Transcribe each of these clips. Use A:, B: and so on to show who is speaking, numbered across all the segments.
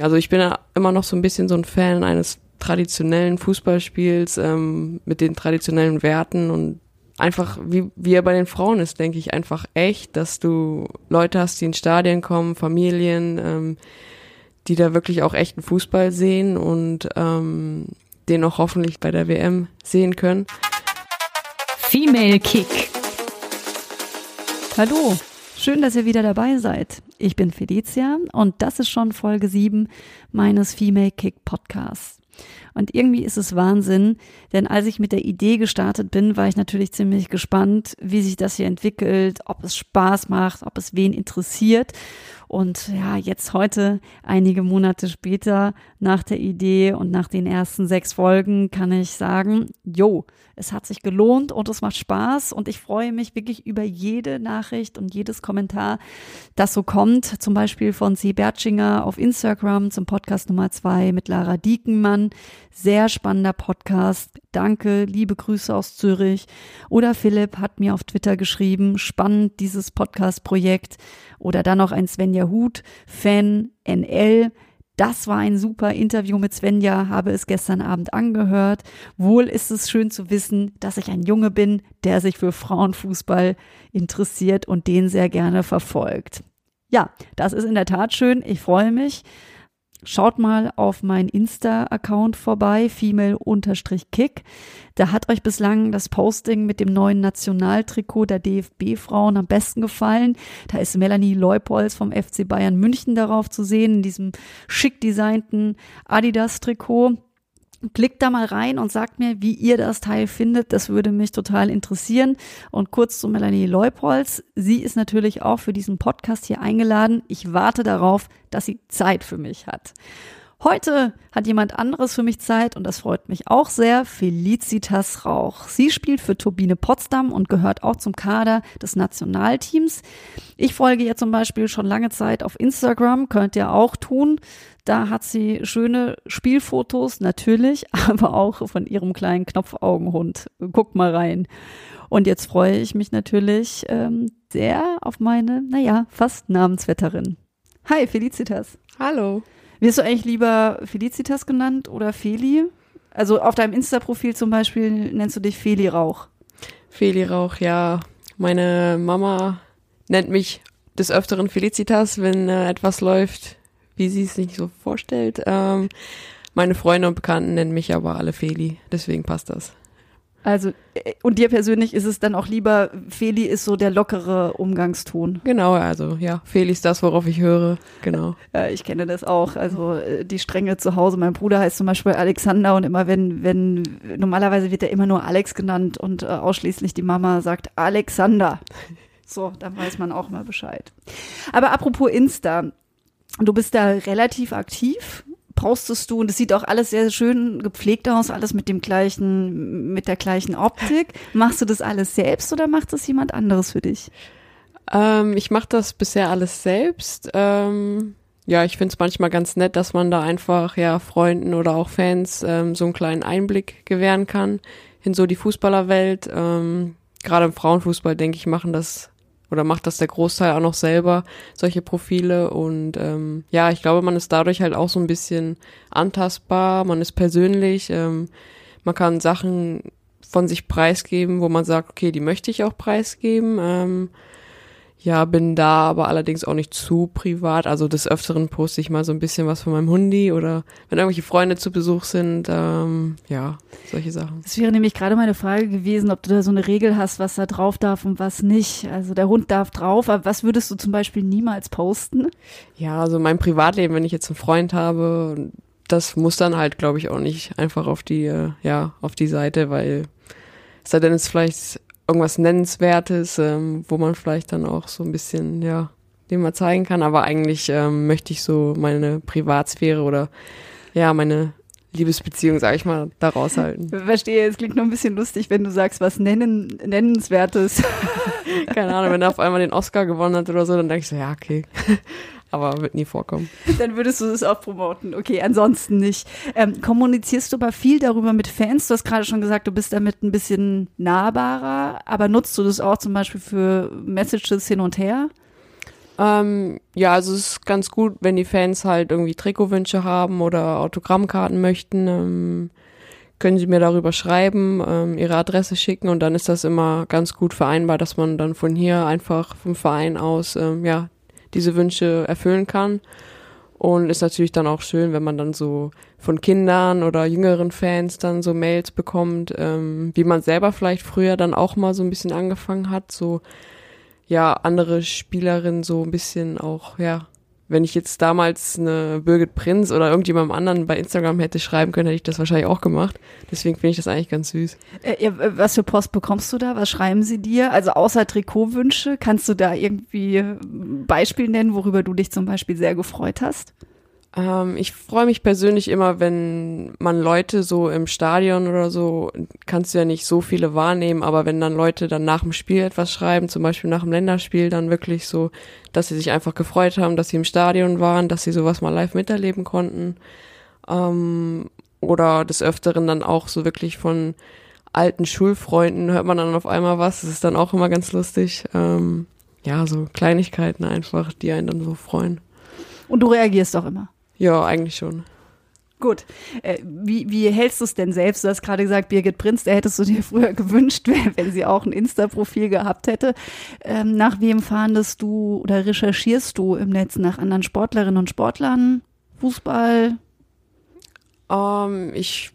A: Also ich bin ja immer noch so ein bisschen so ein Fan eines traditionellen Fußballspiels ähm, mit den traditionellen Werten und einfach, wie, wie er bei den Frauen ist, denke ich, einfach echt, dass du Leute hast, die in Stadien kommen, Familien, ähm, die da wirklich auch echten Fußball sehen und ähm, den auch hoffentlich bei der WM sehen können.
B: Female Kick. Hallo, schön, dass ihr wieder dabei seid. Ich bin Felicia und das ist schon Folge 7 meines Female Kick Podcasts. Und irgendwie ist es Wahnsinn, denn als ich mit der Idee gestartet bin, war ich natürlich ziemlich gespannt, wie sich das hier entwickelt, ob es Spaß macht, ob es wen interessiert. Und ja, jetzt heute, einige Monate später, nach der Idee und nach den ersten sechs Folgen, kann ich sagen, jo, es hat sich gelohnt und es macht Spaß und ich freue mich wirklich über jede Nachricht und jedes Kommentar, das so kommt. Zum Beispiel von Sie Bertschinger auf Instagram zum Podcast Nummer zwei mit Lara Diekenmann. Sehr spannender Podcast. Danke, liebe Grüße aus Zürich. Oder Philipp hat mir auf Twitter geschrieben, spannend dieses Podcast-Projekt. Oder dann noch ein Svenja Huth, Fan NL. Das war ein super Interview mit Svenja, habe es gestern Abend angehört. Wohl ist es schön zu wissen, dass ich ein Junge bin, der sich für Frauenfußball interessiert und den sehr gerne verfolgt. Ja, das ist in der Tat schön. Ich freue mich. Schaut mal auf meinen Insta-Account vorbei, female-kick. Da hat euch bislang das Posting mit dem neuen Nationaltrikot der DFB-Frauen am besten gefallen. Da ist Melanie Leupolz vom FC Bayern München darauf zu sehen, in diesem schick designten Adidas-Trikot. Klickt da mal rein und sagt mir, wie ihr das Teil findet. Das würde mich total interessieren. Und kurz zu Melanie Leupolz. Sie ist natürlich auch für diesen Podcast hier eingeladen. Ich warte darauf, dass sie Zeit für mich hat. Heute hat jemand anderes für mich Zeit und das freut mich auch sehr, Felicitas Rauch. Sie spielt für Turbine Potsdam und gehört auch zum Kader des Nationalteams. Ich folge ihr zum Beispiel schon lange Zeit auf Instagram, könnt ihr auch tun. Da hat sie schöne Spielfotos, natürlich, aber auch von ihrem kleinen Knopfaugenhund. Guckt mal rein. Und jetzt freue ich mich natürlich ähm, sehr auf meine, naja, fast Namensvetterin. Hi, Felicitas.
A: Hallo.
B: Wirst du eigentlich lieber Felicitas genannt oder Feli? Also auf deinem Insta-Profil zum Beispiel nennst du dich Feli Rauch.
A: Feli Rauch, ja. Meine Mama nennt mich des Öfteren Felicitas, wenn äh, etwas läuft, wie sie es sich so vorstellt. Ähm, meine Freunde und Bekannten nennen mich aber alle Feli, deswegen passt das.
B: Also, äh, und dir persönlich ist es dann auch lieber, Feli ist so der lockere Umgangston.
A: Genau, also ja, Feli ist das, worauf ich höre, genau.
B: Ja, ich kenne das auch. Also äh, die Strenge zu Hause. Mein Bruder heißt zum Beispiel Alexander und immer wenn, wenn, normalerweise wird er immer nur Alex genannt und äh, ausschließlich die Mama sagt Alexander. So, dann weiß man auch mal Bescheid. Aber apropos Insta, du bist da relativ aktiv postest du und es sieht auch alles sehr schön gepflegt aus, alles mit dem gleichen, mit der gleichen Optik. Machst du das alles selbst oder macht das jemand anderes für dich?
A: Ähm, ich mache das bisher alles selbst. Ähm, ja, ich finde es manchmal ganz nett, dass man da einfach ja Freunden oder auch Fans ähm, so einen kleinen Einblick gewähren kann in so die Fußballerwelt. Ähm, Gerade im Frauenfußball, denke ich, machen das oder macht das der Großteil auch noch selber, solche Profile. Und ähm, ja, ich glaube, man ist dadurch halt auch so ein bisschen antastbar, man ist persönlich, ähm, man kann Sachen von sich preisgeben, wo man sagt, okay, die möchte ich auch preisgeben. Ähm, ja, bin da aber allerdings auch nicht zu privat. Also des Öfteren poste ich mal so ein bisschen was von meinem Hundi oder wenn irgendwelche Freunde zu Besuch sind, ähm, ja, solche Sachen.
B: Das wäre nämlich gerade meine Frage gewesen, ob du da so eine Regel hast, was da drauf darf und was nicht. Also der Hund darf drauf, aber was würdest du zum Beispiel niemals posten?
A: Ja, also mein Privatleben, wenn ich jetzt einen Freund habe, das muss dann halt, glaube ich, auch nicht einfach auf die, äh, ja, auf die Seite, weil es sei denn, es vielleicht irgendwas Nennenswertes, ähm, wo man vielleicht dann auch so ein bisschen, ja, den man zeigen kann. Aber eigentlich ähm, möchte ich so meine Privatsphäre oder ja, meine Liebesbeziehung, sag ich mal, da raushalten.
B: Verstehe, es klingt nur ein bisschen lustig, wenn du sagst, was nennen, Nennenswertes.
A: Keine Ahnung, wenn er auf einmal den Oscar gewonnen hat oder so, dann denke ich so, ja, okay. Aber wird nie vorkommen.
B: Dann würdest du es auch promoten. Okay, ansonsten nicht. Ähm, kommunizierst du aber viel darüber mit Fans? Du hast gerade schon gesagt, du bist damit ein bisschen nahbarer, aber nutzt du das auch zum Beispiel für Messages hin und her?
A: Ähm, ja, also es ist ganz gut, wenn die Fans halt irgendwie Trikotwünsche haben oder Autogrammkarten möchten, ähm, können sie mir darüber schreiben, ähm, ihre Adresse schicken und dann ist das immer ganz gut vereinbar, dass man dann von hier einfach vom Verein aus ähm, ja diese Wünsche erfüllen kann. Und ist natürlich dann auch schön, wenn man dann so von Kindern oder jüngeren Fans dann so Mails bekommt, ähm, wie man selber vielleicht früher dann auch mal so ein bisschen angefangen hat, so ja andere Spielerinnen so ein bisschen auch, ja, wenn ich jetzt damals eine Birgit Prinz oder irgendjemandem anderen bei Instagram hätte schreiben können, hätte ich das wahrscheinlich auch gemacht. Deswegen finde ich das eigentlich ganz süß.
B: Äh, was für Post bekommst du da? Was schreiben sie dir? Also außer Trikotwünsche, kannst du da irgendwie Beispiel nennen, worüber du dich zum Beispiel sehr gefreut hast?
A: Ähm, ich freue mich persönlich immer, wenn man Leute so im Stadion oder so, kannst du ja nicht so viele wahrnehmen, aber wenn dann Leute dann nach dem Spiel etwas schreiben, zum Beispiel nach dem Länderspiel, dann wirklich so, dass sie sich einfach gefreut haben, dass sie im Stadion waren, dass sie sowas mal live miterleben konnten. Ähm, oder des Öfteren dann auch so wirklich von alten Schulfreunden hört man dann auf einmal was. Das ist dann auch immer ganz lustig. Ähm, ja, so Kleinigkeiten einfach, die einen dann so freuen.
B: Und du reagierst auch immer?
A: Ja, eigentlich schon.
B: Gut. Äh, wie, wie hältst du es denn selbst? Du hast gerade gesagt, Birgit Prinz, der hättest du dir früher gewünscht, wenn sie auch ein Insta-Profil gehabt hätte. Ähm, nach wem fahndest du oder recherchierst du im Netz nach anderen Sportlerinnen und Sportlern? Fußball?
A: Um, ähm, ich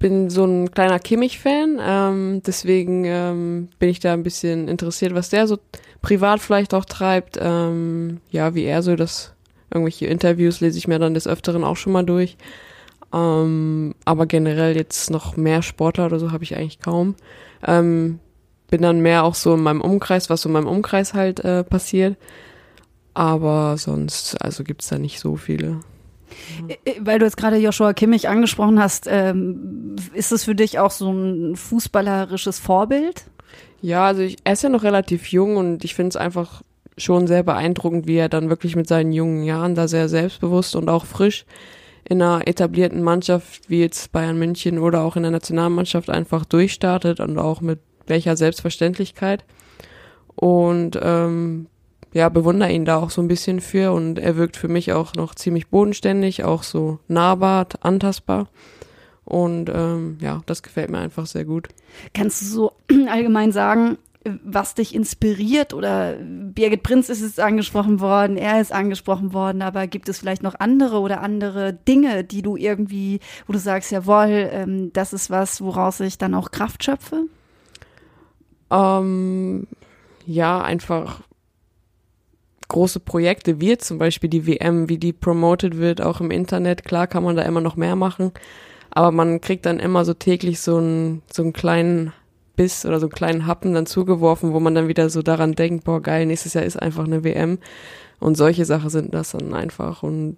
A: bin so ein kleiner Kimmich-Fan, ähm, deswegen ähm, bin ich da ein bisschen interessiert, was der so privat vielleicht auch treibt. Ähm, ja, wie er so das Irgendwelche Interviews lese ich mir dann des Öfteren auch schon mal durch. Ähm, aber generell jetzt noch mehr Sportler oder so habe ich eigentlich kaum. Ähm, bin dann mehr auch so in meinem Umkreis, was so in meinem Umkreis halt äh, passiert. Aber sonst, also gibt's da nicht so viele.
B: Äh, äh, weil du jetzt gerade Joshua Kimmich angesprochen hast, ähm, ist es für dich auch so ein fußballerisches Vorbild?
A: Ja, also ich, er ist ja noch relativ jung und ich finde es einfach schon sehr beeindruckend, wie er dann wirklich mit seinen jungen Jahren da sehr selbstbewusst und auch frisch in einer etablierten Mannschaft wie jetzt Bayern München oder auch in der Nationalmannschaft einfach durchstartet und auch mit welcher Selbstverständlichkeit. Und ähm, ja, bewundere ihn da auch so ein bisschen für und er wirkt für mich auch noch ziemlich bodenständig, auch so nahbar, antastbar. Und ähm, ja, das gefällt mir einfach sehr gut.
B: Kannst du so allgemein sagen, was dich inspiriert oder Birgit Prinz ist es angesprochen worden, er ist angesprochen worden, aber gibt es vielleicht noch andere oder andere Dinge, die du irgendwie, wo du sagst, jawohl, ähm, das ist was, woraus ich dann auch Kraft schöpfe?
A: Ähm, ja, einfach große Projekte, wie zum Beispiel die WM, wie die promoted wird, auch im Internet. Klar kann man da immer noch mehr machen, aber man kriegt dann immer so täglich so einen, so einen kleinen Biss oder so einen kleinen Happen dann zugeworfen, wo man dann wieder so daran denkt, boah geil, nächstes Jahr ist einfach eine WM. Und solche Sachen sind das dann einfach. Und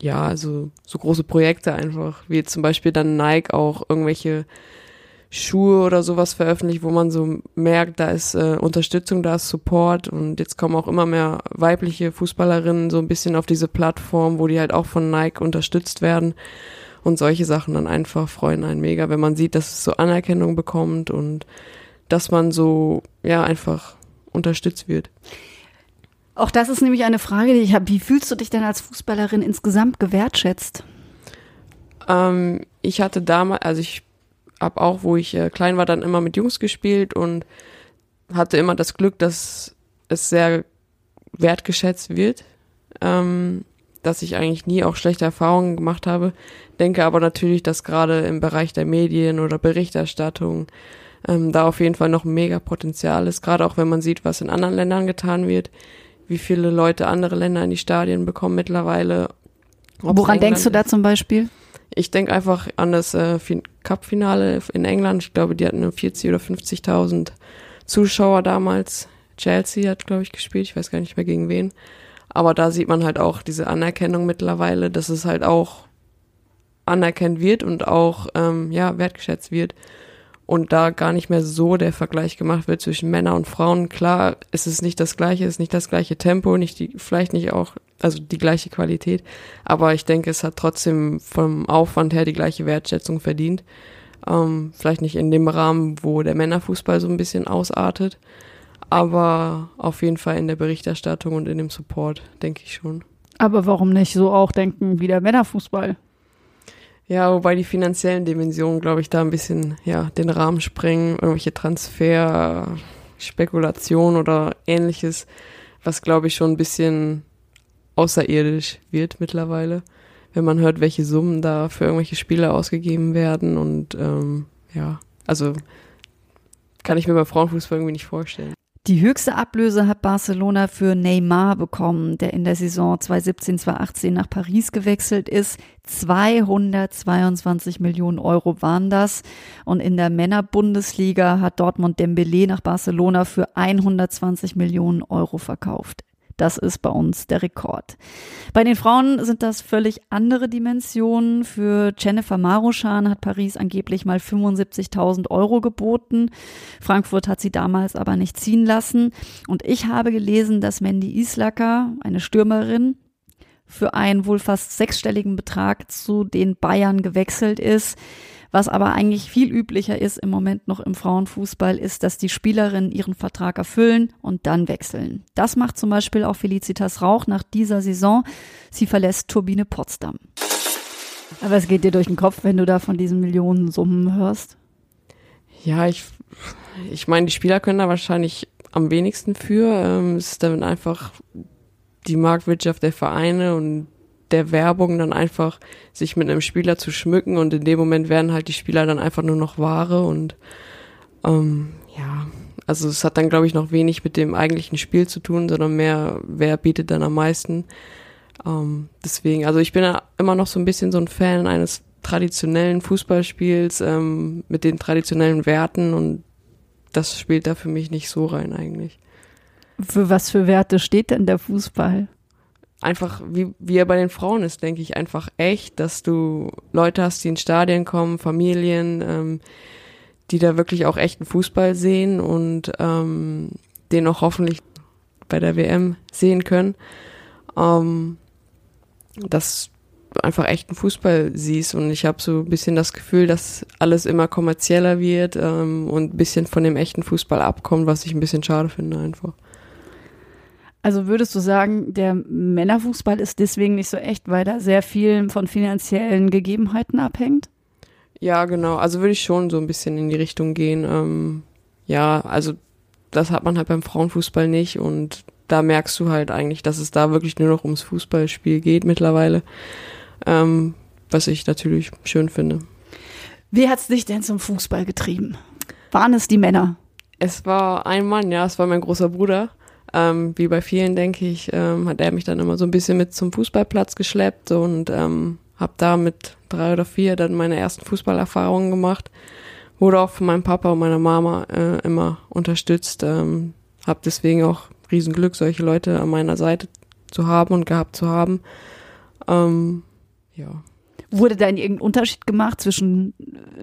A: ja, also so große Projekte einfach, wie zum Beispiel dann Nike auch irgendwelche Schuhe oder sowas veröffentlicht, wo man so merkt, da ist äh, Unterstützung, da ist Support und jetzt kommen auch immer mehr weibliche Fußballerinnen so ein bisschen auf diese Plattform, wo die halt auch von Nike unterstützt werden. Und solche Sachen dann einfach freuen einen mega, wenn man sieht, dass es so Anerkennung bekommt und dass man so, ja, einfach unterstützt wird.
B: Auch das ist nämlich eine Frage, die ich habe. Wie fühlst du dich denn als Fußballerin insgesamt gewertschätzt?
A: Ähm, ich hatte damals, also ich habe auch, wo ich äh, klein war, dann immer mit Jungs gespielt und hatte immer das Glück, dass es sehr wertgeschätzt wird. Ähm, dass ich eigentlich nie auch schlechte Erfahrungen gemacht habe. Denke aber natürlich, dass gerade im Bereich der Medien oder Berichterstattung ähm, da auf jeden Fall noch mega Potenzial ist, gerade auch wenn man sieht, was in anderen Ländern getan wird, wie viele Leute andere Länder in die Stadien bekommen mittlerweile.
B: Woran denkst du da zum Beispiel?
A: Ich denke einfach an das äh, Cup-Finale in England. Ich glaube, die hatten 40 oder 50.000 Zuschauer damals. Chelsea hat, glaube ich, gespielt. Ich weiß gar nicht mehr gegen wen. Aber da sieht man halt auch diese Anerkennung mittlerweile, dass es halt auch anerkannt wird und auch ähm, ja wertgeschätzt wird und da gar nicht mehr so der Vergleich gemacht wird zwischen Männern und Frauen. Klar, ist es nicht das gleiche, ist nicht das gleiche Tempo, nicht die, vielleicht nicht auch, also die gleiche Qualität, aber ich denke, es hat trotzdem vom Aufwand her die gleiche Wertschätzung verdient. Ähm, vielleicht nicht in dem Rahmen, wo der Männerfußball so ein bisschen ausartet, aber auf jeden Fall in der Berichterstattung und in dem Support, denke ich schon.
C: Aber warum nicht so auch denken wie der Männerfußball?
A: Ja, wobei die finanziellen Dimensionen, glaube ich, da ein bisschen ja den Rahmen sprengen, irgendwelche Transfer, Spekulation oder ähnliches, was glaube ich schon ein bisschen außerirdisch wird mittlerweile, wenn man hört, welche Summen da für irgendwelche Spiele ausgegeben werden und ähm, ja, also kann ich mir bei Frauenfußball irgendwie nicht vorstellen.
B: Die höchste Ablöse hat Barcelona für Neymar bekommen, der in der Saison 2017-2018 nach Paris gewechselt ist. 222 Millionen Euro waren das. Und in der Männerbundesliga hat Dortmund Dembele nach Barcelona für 120 Millionen Euro verkauft. Das ist bei uns der Rekord. Bei den Frauen sind das völlig andere Dimensionen. Für Jennifer Maruschan hat Paris angeblich mal 75.000 Euro geboten. Frankfurt hat sie damals aber nicht ziehen lassen. Und ich habe gelesen, dass Mandy Islacker, eine Stürmerin, für einen wohl fast sechsstelligen Betrag zu den Bayern gewechselt ist. Was aber eigentlich viel üblicher ist im Moment noch im Frauenfußball, ist, dass die Spielerinnen ihren Vertrag erfüllen und dann wechseln. Das macht zum Beispiel auch Felicitas Rauch nach dieser Saison. Sie verlässt Turbine Potsdam. Aber es geht dir durch den Kopf, wenn du da von diesen Millionensummen hörst?
A: Ja, ich, ich meine, die Spieler können da wahrscheinlich am wenigsten für. Ähm, es ist dann einfach die Marktwirtschaft der Vereine und der Werbung dann einfach sich mit einem Spieler zu schmücken und in dem Moment werden halt die Spieler dann einfach nur noch Ware und ähm, ja, also es hat dann glaube ich noch wenig mit dem eigentlichen Spiel zu tun, sondern mehr, wer bietet dann am meisten. Ähm, deswegen, also ich bin ja immer noch so ein bisschen so ein Fan eines traditionellen Fußballspiels ähm, mit den traditionellen Werten und das spielt da für mich nicht so rein eigentlich.
C: Für was für Werte steht denn der Fußball?
A: Einfach, wie, wie er bei den Frauen ist, denke ich, einfach echt, dass du Leute hast, die in Stadien kommen, Familien, ähm, die da wirklich auch echten Fußball sehen und ähm, den auch hoffentlich bei der WM sehen können. Ähm, dass du einfach echten Fußball siehst und ich habe so ein bisschen das Gefühl, dass alles immer kommerzieller wird ähm, und ein bisschen von dem echten Fußball abkommt, was ich ein bisschen schade finde einfach.
C: Also würdest du sagen, der Männerfußball ist deswegen nicht so echt, weil da sehr viel von finanziellen Gegebenheiten abhängt?
A: Ja, genau. Also würde ich schon so ein bisschen in die Richtung gehen. Ähm, ja, also das hat man halt beim Frauenfußball nicht und da merkst du halt eigentlich, dass es da wirklich nur noch ums Fußballspiel geht mittlerweile, ähm, was ich natürlich schön finde.
C: Wie hat's dich denn zum Fußball getrieben? Waren es die Männer?
A: Es war ein Mann, ja, es war mein großer Bruder. Ähm, wie bei vielen, denke ich, ähm, hat er mich dann immer so ein bisschen mit zum Fußballplatz geschleppt und ähm, habe da mit drei oder vier dann meine ersten Fußballerfahrungen gemacht. Wurde auch von meinem Papa und meiner Mama äh, immer unterstützt. Ähm, habe deswegen auch Riesenglück, solche Leute an meiner Seite zu haben und gehabt zu haben. Ähm, ja.
C: Wurde da irgendein Unterschied gemacht zwischen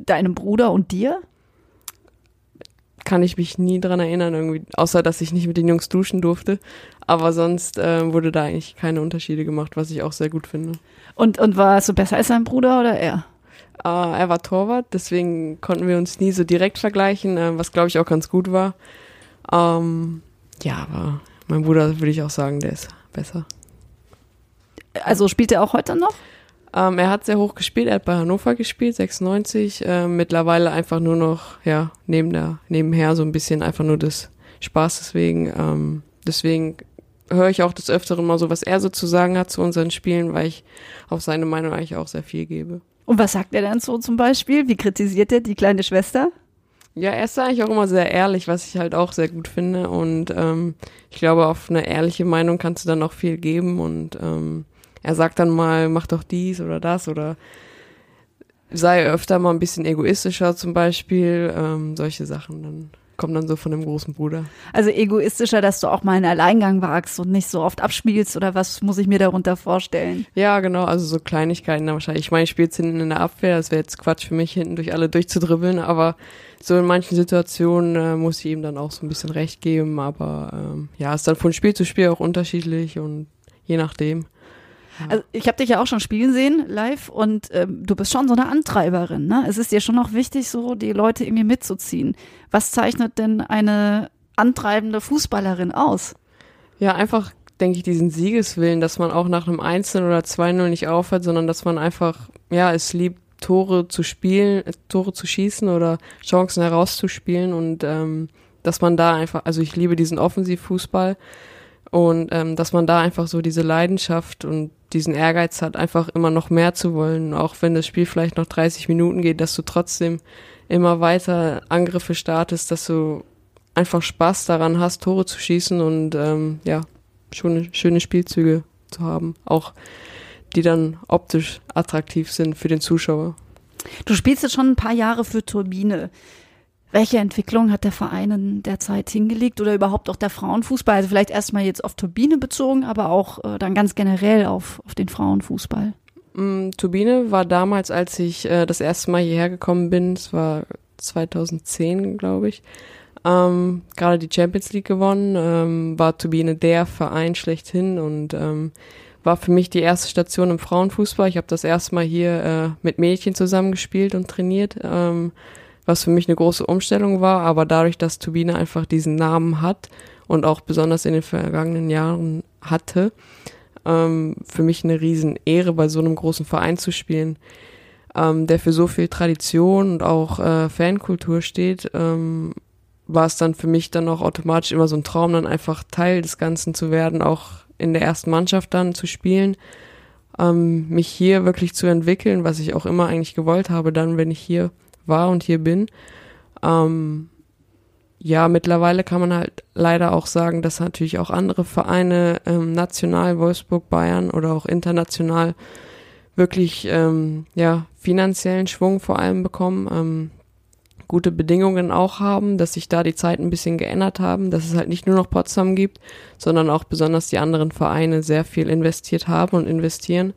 C: deinem Bruder und dir?
A: Kann ich mich nie dran erinnern, irgendwie, außer dass ich nicht mit den Jungs duschen durfte. Aber sonst äh, wurde da eigentlich keine Unterschiede gemacht, was ich auch sehr gut finde.
C: Und, und warst du besser als dein Bruder oder er?
A: Äh, er war Torwart, deswegen konnten wir uns nie so direkt vergleichen, äh, was glaube ich auch ganz gut war. Ähm, ja, aber mein Bruder würde ich auch sagen, der ist besser.
C: Also spielt er auch heute noch?
A: Ähm, er hat sehr hoch gespielt, er hat bei Hannover gespielt, 96. Äh, mittlerweile einfach nur noch, ja, neben der, nebenher so ein bisschen einfach nur des Spaßes wegen. Ähm, deswegen höre ich auch des Öfteren mal so, was er so zu sagen hat zu unseren Spielen, weil ich auf seine Meinung eigentlich auch sehr viel gebe.
C: Und was sagt er dann so zum Beispiel? Wie kritisiert er die kleine Schwester?
A: Ja, er ist eigentlich auch immer sehr ehrlich, was ich halt auch sehr gut finde. Und ähm, ich glaube, auf eine ehrliche Meinung kannst du dann auch viel geben. Und ähm, er sagt dann mal, mach doch dies oder das oder sei öfter mal ein bisschen egoistischer zum Beispiel, ähm, solche Sachen, dann kommt dann so von dem großen Bruder.
B: Also egoistischer, dass du auch mal einen Alleingang wagst und nicht so oft abspielst oder was muss ich mir darunter vorstellen?
A: Ja, genau, also so Kleinigkeiten wahrscheinlich. Ich meine, ich spiele hinten in der Abwehr, das wäre jetzt Quatsch für mich, hinten durch alle durchzudribbeln, aber so in manchen Situationen äh, muss ich ihm dann auch so ein bisschen recht geben, aber ähm, ja, ist dann von Spiel zu Spiel auch unterschiedlich und je nachdem.
B: Also ich habe dich ja auch schon spielen sehen live und ähm, du bist schon so eine Antreiberin. Ne? Es ist dir schon noch wichtig, so die Leute irgendwie mitzuziehen. Was zeichnet denn eine antreibende Fußballerin aus?
A: Ja, einfach denke ich diesen Siegeswillen, dass man auch nach einem Einzelnen oder 2-0 nicht aufhört, sondern dass man einfach ja es liebt Tore zu spielen, äh, Tore zu schießen oder Chancen herauszuspielen und ähm, dass man da einfach, also ich liebe diesen Offensivfußball und ähm, dass man da einfach so diese Leidenschaft und diesen Ehrgeiz hat, einfach immer noch mehr zu wollen, auch wenn das Spiel vielleicht noch 30 Minuten geht, dass du trotzdem immer weiter Angriffe startest, dass du einfach Spaß daran hast, Tore zu schießen und ähm, ja, schon schöne Spielzüge zu haben, auch die dann optisch attraktiv sind für den Zuschauer.
B: Du spielst jetzt schon ein paar Jahre für Turbine. Welche Entwicklung hat der Verein in der Zeit hingelegt oder überhaupt auch der Frauenfußball? Also vielleicht erstmal jetzt auf Turbine bezogen, aber auch äh, dann ganz generell auf, auf den Frauenfußball.
A: Mm, Turbine war damals, als ich äh, das erste Mal hierher gekommen bin, es war 2010, glaube ich, ähm, gerade die Champions League gewonnen, ähm, war Turbine der Verein schlechthin und ähm, war für mich die erste Station im Frauenfußball. Ich habe das erste Mal hier äh, mit Mädchen zusammengespielt und trainiert. Ähm, was für mich eine große Umstellung war, aber dadurch, dass Turbine einfach diesen Namen hat und auch besonders in den vergangenen Jahren hatte, ähm, für mich eine Riesenehre, bei so einem großen Verein zu spielen, ähm, der für so viel Tradition und auch äh, Fankultur steht, ähm, war es dann für mich dann auch automatisch immer so ein Traum, dann einfach Teil des Ganzen zu werden, auch in der ersten Mannschaft dann zu spielen, ähm, mich hier wirklich zu entwickeln, was ich auch immer eigentlich gewollt habe, dann, wenn ich hier war und hier bin. Ähm, ja, mittlerweile kann man halt leider auch sagen, dass natürlich auch andere Vereine, ähm, national, Wolfsburg, Bayern oder auch international, wirklich ähm, ja finanziellen Schwung vor allem bekommen, ähm, gute Bedingungen auch haben, dass sich da die Zeiten ein bisschen geändert haben, dass es halt nicht nur noch Potsdam gibt, sondern auch besonders die anderen Vereine sehr viel investiert haben und investieren.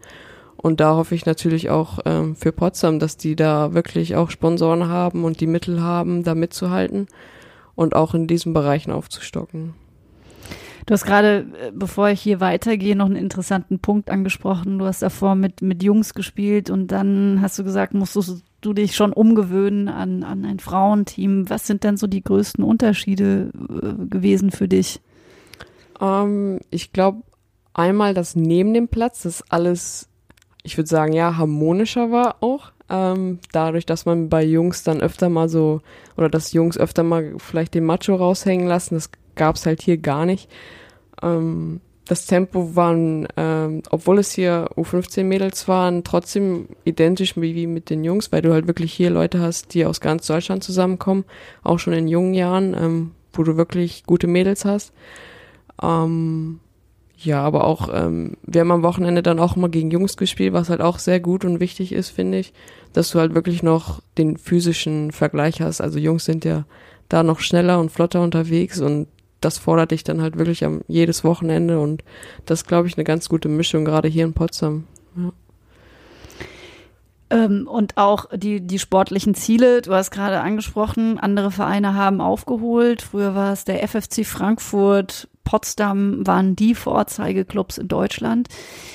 A: Und da hoffe ich natürlich auch ähm, für Potsdam, dass die da wirklich auch Sponsoren haben und die Mittel haben, da mitzuhalten und auch in diesen Bereichen aufzustocken.
B: Du hast gerade, äh, bevor ich hier weitergehe, noch einen interessanten Punkt angesprochen. Du hast davor mit, mit Jungs gespielt und dann hast du gesagt, musstest du dich schon umgewöhnen an, an ein Frauenteam. Was sind denn so die größten Unterschiede äh, gewesen für dich?
A: Ähm, ich glaube, einmal das neben dem Platz, das alles ich würde sagen, ja, harmonischer war auch. Ähm, dadurch, dass man bei Jungs dann öfter mal so, oder dass Jungs öfter mal vielleicht den Macho raushängen lassen, das gab's halt hier gar nicht. Ähm, das Tempo waren, ähm, obwohl es hier U15-Mädels waren, trotzdem identisch wie, wie mit den Jungs, weil du halt wirklich hier Leute hast, die aus ganz Deutschland zusammenkommen, auch schon in jungen Jahren, ähm, wo du wirklich gute Mädels hast. Ähm, ja, aber auch, ähm, wir haben am Wochenende dann auch immer gegen Jungs gespielt, was halt auch sehr gut und wichtig ist, finde ich, dass du halt wirklich noch den physischen Vergleich hast. Also Jungs sind ja da noch schneller und flotter unterwegs und das fordert dich dann halt wirklich am jedes Wochenende und das glaube ich eine ganz gute Mischung, gerade hier in Potsdam. Ja.
B: Ähm, und auch die, die sportlichen Ziele, du hast gerade angesprochen, andere Vereine haben aufgeholt. Früher war es der FFC Frankfurt, Potsdam waren die Vorzeigeklubs in Deutschland.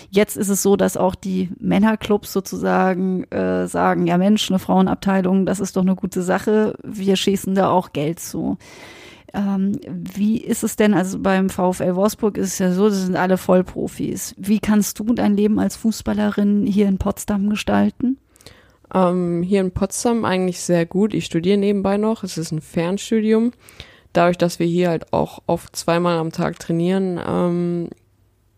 B: Jetzt ist es so, dass auch die Männerclubs sozusagen äh, sagen, ja Mensch, eine Frauenabteilung, das ist doch eine gute Sache. Wir schießen da auch Geld zu. Ähm, wie ist es denn, also beim VfL Wolfsburg ist es ja so, das sind alle Vollprofis. Wie kannst du dein Leben als Fußballerin hier in Potsdam gestalten?
A: Ähm, hier in Potsdam eigentlich sehr gut. Ich studiere nebenbei noch. Es ist ein Fernstudium. Dadurch, dass wir hier halt auch oft zweimal am Tag trainieren, ähm,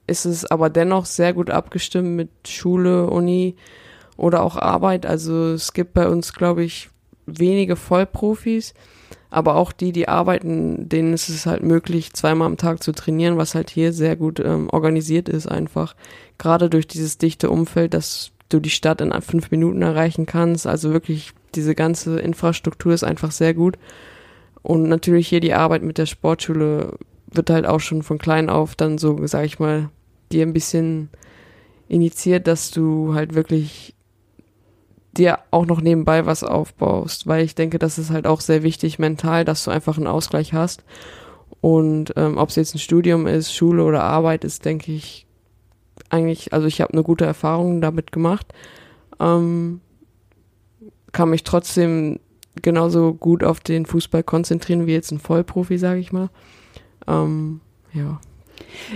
A: ist es aber dennoch sehr gut abgestimmt mit Schule, Uni oder auch Arbeit. Also es gibt bei uns, glaube ich, wenige Vollprofis, aber auch die, die arbeiten, denen ist es halt möglich, zweimal am Tag zu trainieren, was halt hier sehr gut ähm, organisiert ist einfach. Gerade durch dieses dichte Umfeld, dass du die Stadt in fünf Minuten erreichen kannst. Also wirklich diese ganze Infrastruktur ist einfach sehr gut. Und natürlich hier die Arbeit mit der Sportschule wird halt auch schon von klein auf dann so, sag ich mal, dir ein bisschen initiiert, dass du halt wirklich dir auch noch nebenbei was aufbaust, weil ich denke, das ist halt auch sehr wichtig mental, dass du einfach einen Ausgleich hast. Und ähm, ob es jetzt ein Studium ist, Schule oder Arbeit ist, denke ich eigentlich, also ich habe eine gute Erfahrung damit gemacht, ähm, kann mich trotzdem genauso gut auf den Fußball konzentrieren wie jetzt ein Vollprofi, sage ich mal. Ähm, ja.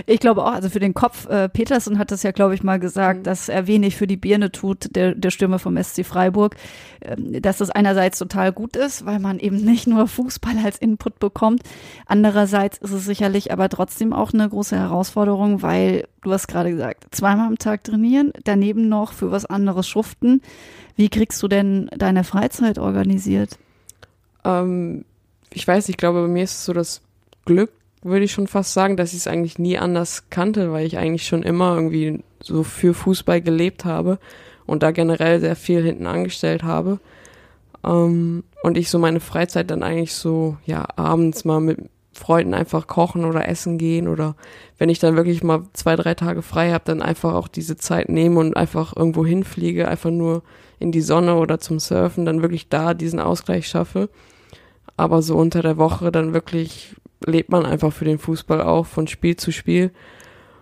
B: Ich glaube auch, also für den Kopf, äh, Petersen hat das ja, glaube ich, mal gesagt, mhm. dass er wenig für die Birne tut, der, der Stürmer vom SC Freiburg, ähm, dass das einerseits total gut ist, weil man eben nicht nur Fußball als Input bekommt. Andererseits ist es sicherlich aber trotzdem auch eine große Herausforderung, weil du hast gerade gesagt, zweimal am Tag trainieren, daneben noch für was anderes schuften. Wie kriegst du denn deine Freizeit organisiert?
A: Ähm, ich weiß, ich glaube, bei mir ist es so das Glück, würde ich schon fast sagen, dass ich es eigentlich nie anders kannte, weil ich eigentlich schon immer irgendwie so für Fußball gelebt habe und da generell sehr viel hinten angestellt habe. Ähm, und ich so meine Freizeit dann eigentlich so, ja, abends mal mit Freunden einfach kochen oder essen gehen oder wenn ich dann wirklich mal zwei, drei Tage frei habe, dann einfach auch diese Zeit nehmen und einfach irgendwo hinfliege, einfach nur in die Sonne oder zum Surfen, dann wirklich da diesen Ausgleich schaffe. Aber so unter der Woche dann wirklich lebt man einfach für den Fußball auch von Spiel zu Spiel.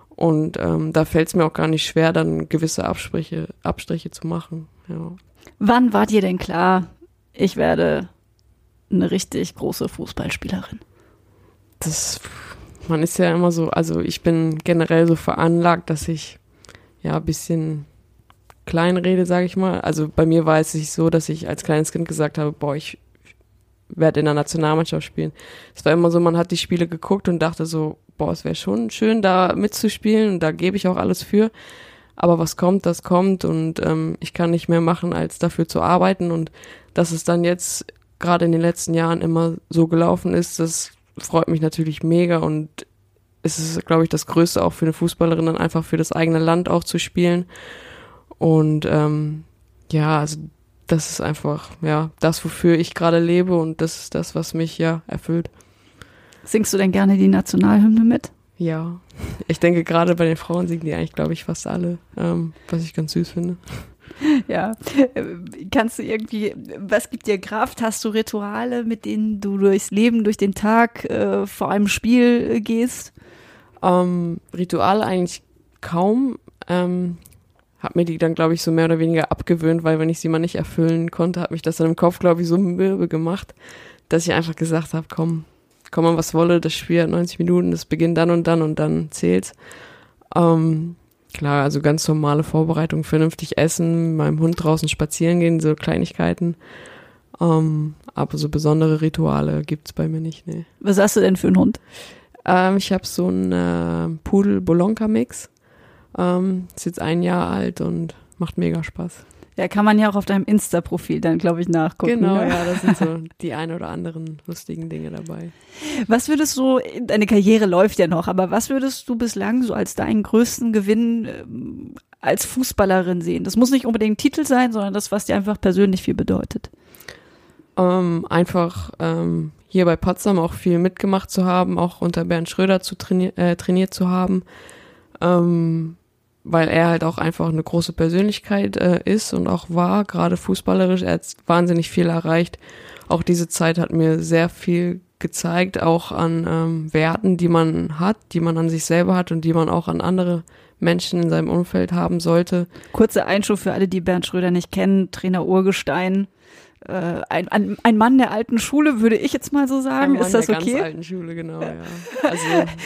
A: Und ähm, da fällt es mir auch gar nicht schwer, dann gewisse Absprüche, Abstriche zu machen. Ja.
B: Wann war dir denn klar, ich werde eine richtig große Fußballspielerin?
A: Das, man ist ja immer so, also ich bin generell so veranlagt, dass ich ja ein bisschen klein rede, sage ich mal. Also bei mir war es nicht so, dass ich als kleines Kind gesagt habe, boah, ich werde in der Nationalmannschaft spielen. Es war immer so, man hat die Spiele geguckt und dachte so, boah, es wäre schon schön, da mitzuspielen und da gebe ich auch alles für. Aber was kommt, das kommt und ähm, ich kann nicht mehr machen, als dafür zu arbeiten. Und dass es dann jetzt gerade in den letzten Jahren immer so gelaufen ist, das freut mich natürlich mega und es ist, glaube ich, das Größte auch für eine Fußballerin, dann einfach für das eigene Land auch zu spielen. Und ähm, ja, also das ist einfach, ja, das, wofür ich gerade lebe und das ist das, was mich ja erfüllt.
B: Singst du denn gerne die Nationalhymne mit?
A: Ja, ich denke gerade bei den Frauen singen die eigentlich, glaube ich, fast alle, ähm, was ich ganz süß finde.
B: Ja, kannst du irgendwie, was gibt dir Kraft? Hast du Rituale, mit denen du durchs Leben, durch den Tag, äh, vor einem Spiel äh, gehst?
A: Ähm, Rituale eigentlich kaum. Ähm, habe mir die dann, glaube ich, so mehr oder weniger abgewöhnt, weil wenn ich sie mal nicht erfüllen konnte, hat mich das dann im Kopf, glaube ich, so mürbe gemacht, dass ich einfach gesagt habe, komm, komm mal, was wolle, das Spiel hat 90 Minuten, das beginnt dann und dann und dann zählt's. Ähm, klar, also ganz normale Vorbereitung, vernünftig essen, meinem Hund draußen spazieren gehen, so Kleinigkeiten. Ähm, aber so besondere Rituale gibt's bei mir nicht, nee.
B: Was hast du denn für einen Hund?
A: Ähm, ich habe so einen äh, Pudel-Bolonka-Mix. Ähm, ist jetzt ein Jahr alt und macht mega Spaß.
B: Ja, kann man ja auch auf deinem Insta-Profil dann, glaube ich, nachgucken.
A: Genau,
B: ne?
A: ja, das sind so die ein oder anderen lustigen Dinge dabei.
B: Was würdest du, deine Karriere läuft ja noch, aber was würdest du bislang so als deinen größten Gewinn ähm, als Fußballerin sehen? Das muss nicht unbedingt ein Titel sein, sondern das, was dir einfach persönlich viel bedeutet.
A: Ähm, einfach ähm, hier bei Potsdam auch viel mitgemacht zu haben, auch unter Bernd Schröder zu trainier äh, trainiert zu haben. Ähm, weil er halt auch einfach eine große Persönlichkeit äh, ist und auch war, gerade fußballerisch. Er hat wahnsinnig viel erreicht. Auch diese Zeit hat mir sehr viel gezeigt, auch an ähm, Werten, die man hat, die man an sich selber hat und die man auch an andere Menschen in seinem Umfeld haben sollte.
B: Kurzer Einschub für alle, die Bernd Schröder nicht kennen, Trainer Urgestein, äh, ein, ein, ein Mann der alten Schule, würde ich jetzt mal so sagen.
A: Ein Mann
B: ist das
A: der
B: okay?
A: ganz alten Schule, genau, ja. Also,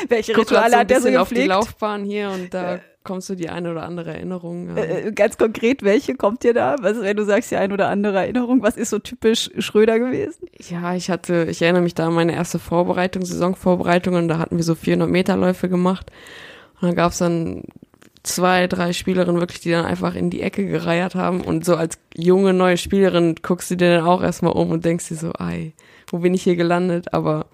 B: Welche Rituale
A: so
B: hat der so
A: bisschen auf die
B: gepflegt?
A: Laufbahn hier und da kommst du die eine oder andere Erinnerung. ähm,
B: Äh, ganz konkret, welche kommt dir da? Was, wenn du sagst, die ein oder andere Erinnerung, was ist so typisch Schröder gewesen?
A: Ja, ich hatte, ich erinnere mich da an meine erste Vorbereitung, Saisonvorbereitung und da hatten wir so 400 Meter Läufe gemacht und dann gab's dann zwei, drei Spielerinnen wirklich, die dann einfach in die Ecke gereiert haben und so als junge neue Spielerin guckst du dir dann auch erstmal um und denkst dir so, ei, wo bin ich hier gelandet? Aber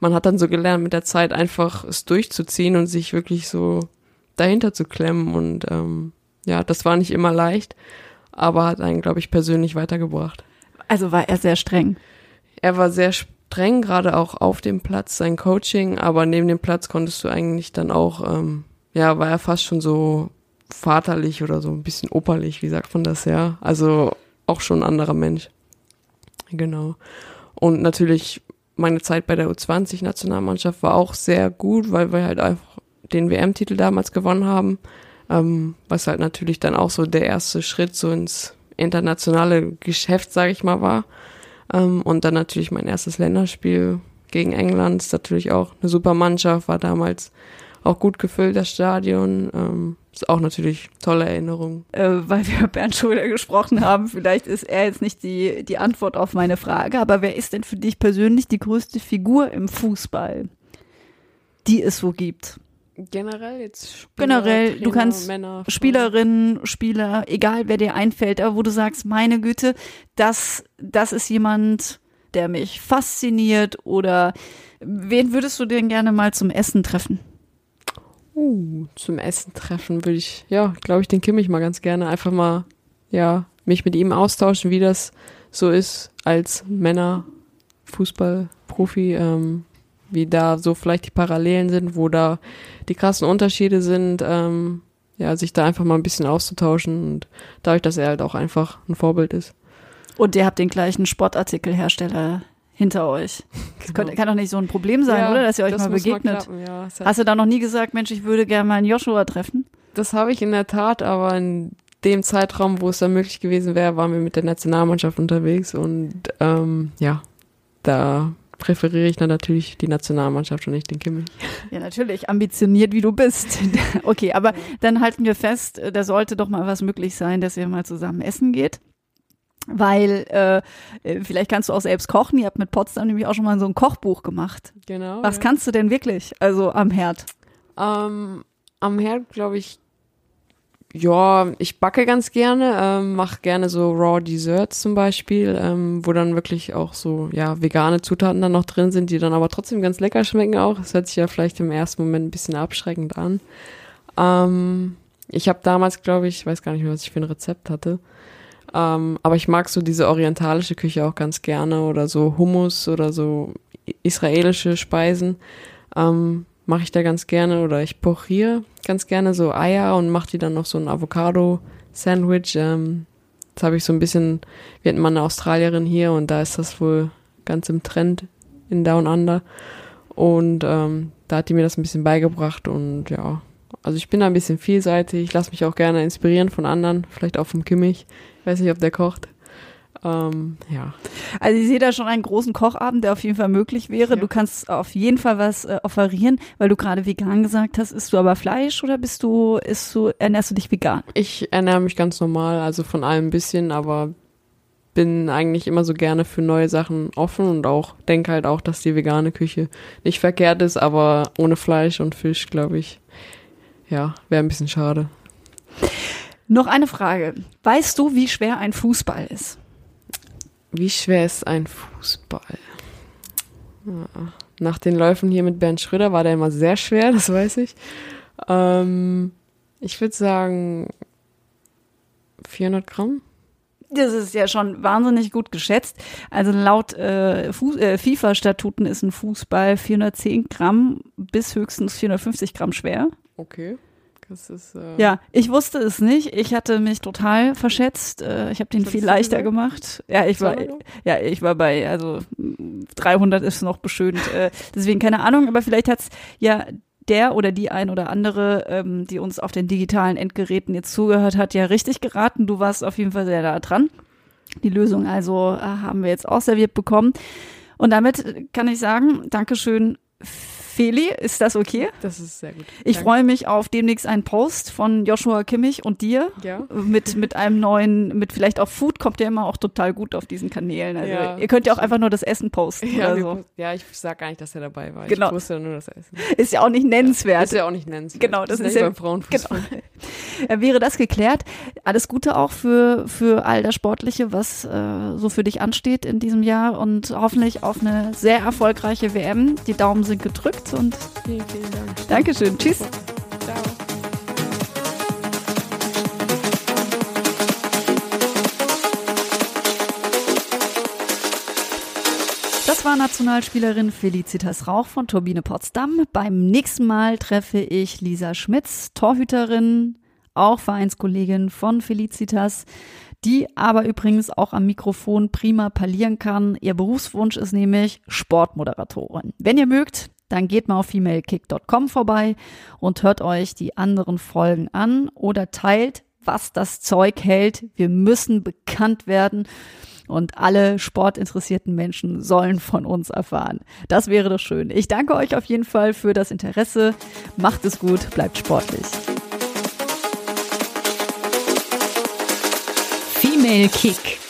A: man hat dann so gelernt, mit der Zeit einfach es durchzuziehen und sich wirklich so dahinter zu klemmen und ähm, ja, das war nicht immer leicht, aber hat einen, glaube ich, persönlich weitergebracht.
B: Also war er sehr streng.
A: Er war sehr streng, gerade auch auf dem Platz sein Coaching, aber neben dem Platz konntest du eigentlich dann auch, ähm, ja, war er fast schon so vaterlich oder so ein bisschen operlich, wie sagt man das ja? Also auch schon ein anderer Mensch. Genau. Und natürlich meine Zeit bei der U20-Nationalmannschaft war auch sehr gut, weil wir halt einfach den WM-Titel damals gewonnen haben, ähm, was halt natürlich dann auch so der erste Schritt so ins internationale Geschäft, sage ich mal, war. Ähm, und dann natürlich mein erstes Länderspiel gegen England, ist natürlich auch eine super Mannschaft, war damals auch gut gefüllt, das Stadion. Ähm, ist auch natürlich tolle Erinnerung.
B: Äh, weil wir Bernd Schröder gesprochen haben, vielleicht ist er jetzt nicht die, die Antwort auf meine Frage, aber wer ist denn für dich persönlich die größte Figur im Fußball, die es so gibt?
A: Generell jetzt Spieler,
B: Generell,
A: Trainer,
B: du kannst
A: Männer,
B: Spielerinnen, Spieler, egal wer dir einfällt, aber wo du sagst, meine Güte, das, das ist jemand, der mich fasziniert oder wen würdest du denn gerne mal zum Essen treffen?
A: Uh, zum Essen treffen würde ich, ja, glaube ich, den Kimmich mal ganz gerne einfach mal, ja, mich mit ihm austauschen, wie das so ist als Männer Fußballprofi, ähm, wie da so vielleicht die Parallelen sind, wo da die krassen Unterschiede sind, ähm, ja, sich da einfach mal ein bisschen auszutauschen und dadurch, dass er halt auch einfach ein Vorbild ist.
B: Und ihr habt den gleichen Sportartikelhersteller hinter euch. Das
A: Genau.
B: kann doch nicht so ein Problem sein,
A: Ja,
B: oder? Dass ihr euch
A: das
B: mal begegnet.
A: klappen, ja.
B: Hast du da noch nie gesagt, Mensch, ich würde gerne mal einen Joshua treffen?
A: Das habe ich in der Tat, aber in dem Zeitraum, wo es dann möglich gewesen wäre, waren wir mit der Nationalmannschaft unterwegs und ähm, ja, da präferiere ich dann natürlich die Nationalmannschaft und nicht den Kimmich.
B: Ja, natürlich, ambitioniert wie du bist. okay, aber dann halten wir fest, äh, da sollte doch mal was möglich sein, dass ihr mal zusammen essen geht. Weil, äh, vielleicht kannst du auch selbst kochen. Ihr habt mit Potsdam nämlich auch schon mal so ein Kochbuch gemacht.
A: Genau.
B: Was
A: ja.
B: kannst du denn wirklich? Also am Herd.
A: Ähm, am Herd, glaube ich, ja, ich backe ganz gerne, ähm, mache gerne so Raw Desserts zum Beispiel, ähm, wo dann wirklich auch so, ja, vegane Zutaten dann noch drin sind, die dann aber trotzdem ganz lecker schmecken auch. Das hört sich ja vielleicht im ersten Moment ein bisschen abschreckend an. Ähm, ich habe damals, glaube ich, ich weiß gar nicht mehr, was ich für ein Rezept hatte. Ähm, aber ich mag so diese orientalische Küche auch ganz gerne oder so Hummus oder so israelische Speisen. Ähm, mache ich da ganz gerne oder ich pochiere ganz gerne so Eier und mache die dann noch so ein Avocado-Sandwich. Ähm, das habe ich so ein bisschen, wir hatten mal eine Australierin hier und da ist das wohl ganz im Trend in Down Under. Und ähm, da hat die mir das ein bisschen beigebracht und ja, also ich bin da ein bisschen vielseitig, ich lasse mich auch gerne inspirieren von anderen, vielleicht auch vom Kimmich. Ich weiß nicht, ob der kocht. Ähm, ja.
B: Also ich sehe da schon einen großen Kochabend, der auf jeden Fall möglich wäre.
A: Ja.
B: Du kannst auf jeden Fall was äh, offerieren, weil du gerade vegan gesagt hast. Isst du aber Fleisch oder bist du, isst du, ernährst du dich vegan?
A: Ich ernähre mich ganz normal, also von allem ein bisschen, aber bin eigentlich immer so gerne für neue Sachen offen und auch denke halt auch, dass die vegane Küche nicht verkehrt ist, aber ohne Fleisch und Fisch, glaube ich, ja, wäre ein bisschen schade.
B: Noch eine Frage. Weißt du, wie schwer ein Fußball ist?
A: Wie schwer ist ein Fußball? Ja, Nach den Läufen hier mit Bernd Schröder war der immer sehr schwer, das weiß ich. Ähm, ich würde sagen 400 Gramm.
B: Das ist ja schon wahnsinnig gut geschätzt. Also laut äh, äh, FIFA-Statuten ist ein Fußball 410 Gramm bis höchstens 450 Gramm schwer.
A: Okay. Ist äh,
B: Ja, ich wusste es nicht. Ich hatte mich total verschätzt. Äh, Ich habe den viel leichter gemacht. Ja, ich war,
A: 200?
B: ja, ich war bei, also mh, 300 ist noch beschönt. Äh, Deswegen keine Ahnung, aber vielleicht hat's ja der oder die ein oder andere, ähm, die uns auf den digitalen Endgeräten jetzt zugehört hat, ja richtig geraten. Du warst auf jeden Fall sehr da dran. Die Lösung also äh, haben wir jetzt auch serviert bekommen. Und damit kann ich sagen, Dankeschön, Feli. Ist das okay?
A: Das ist sehr gut.
B: Ich
A: Danke.
B: freue mich auf demnächst einen Post von Joshua Kimmich und dir.
A: Ja.
B: Mit, mit einem neuen, mit vielleicht auch Food kommt der immer auch total gut auf diesen Kanälen. Also
A: Ja,
B: ihr könnt ja auch einfach nur das Essen posten
A: Ja,
B: oder so.
A: ja, ich sag gar nicht, dass er dabei war.
B: Genau.
A: Ich wusste nur das Essen.
B: Ist ja auch nicht nennenswert.
A: Ist ja auch nicht nennenswert.
B: Genau, das
A: ist
B: ist
A: nicht
B: ja-
A: beim Frauenfußball.
B: Äh, Wäre das geklärt? Alles Gute auch für, für all das Sportliche, was äh, so für dich ansteht in diesem Jahr und hoffentlich auf eine sehr erfolgreiche WM. Die Daumen sind gedrückt und
A: Vielen, vielen Dank.
B: Dankeschön. Tschüss.
A: Ciao.
B: Das war war Nationalspielerin Felicitas Rauch von Turbine Potsdam. Beim nächsten Mal treffe ich Lisa Schmitz, Torhüterin, auch Vereinskollegin von Felicitas, die aber übrigens auch am Mikrofon prima parlieren kann. Ihr Berufswunsch ist nämlich Sportmoderatorin. Wenn ihr mögt, dann geht mal auf femalekick.com vorbei und hört euch die anderen Folgen an oder teilt, was das Zeug hält. Wir müssen bekannt werden und alle sportinteressierten Menschen sollen von uns erfahren. Das wäre doch schön. Ich danke euch auf jeden Fall für das Interesse. Macht es gut, bleibt sportlich.
C: Female Kick.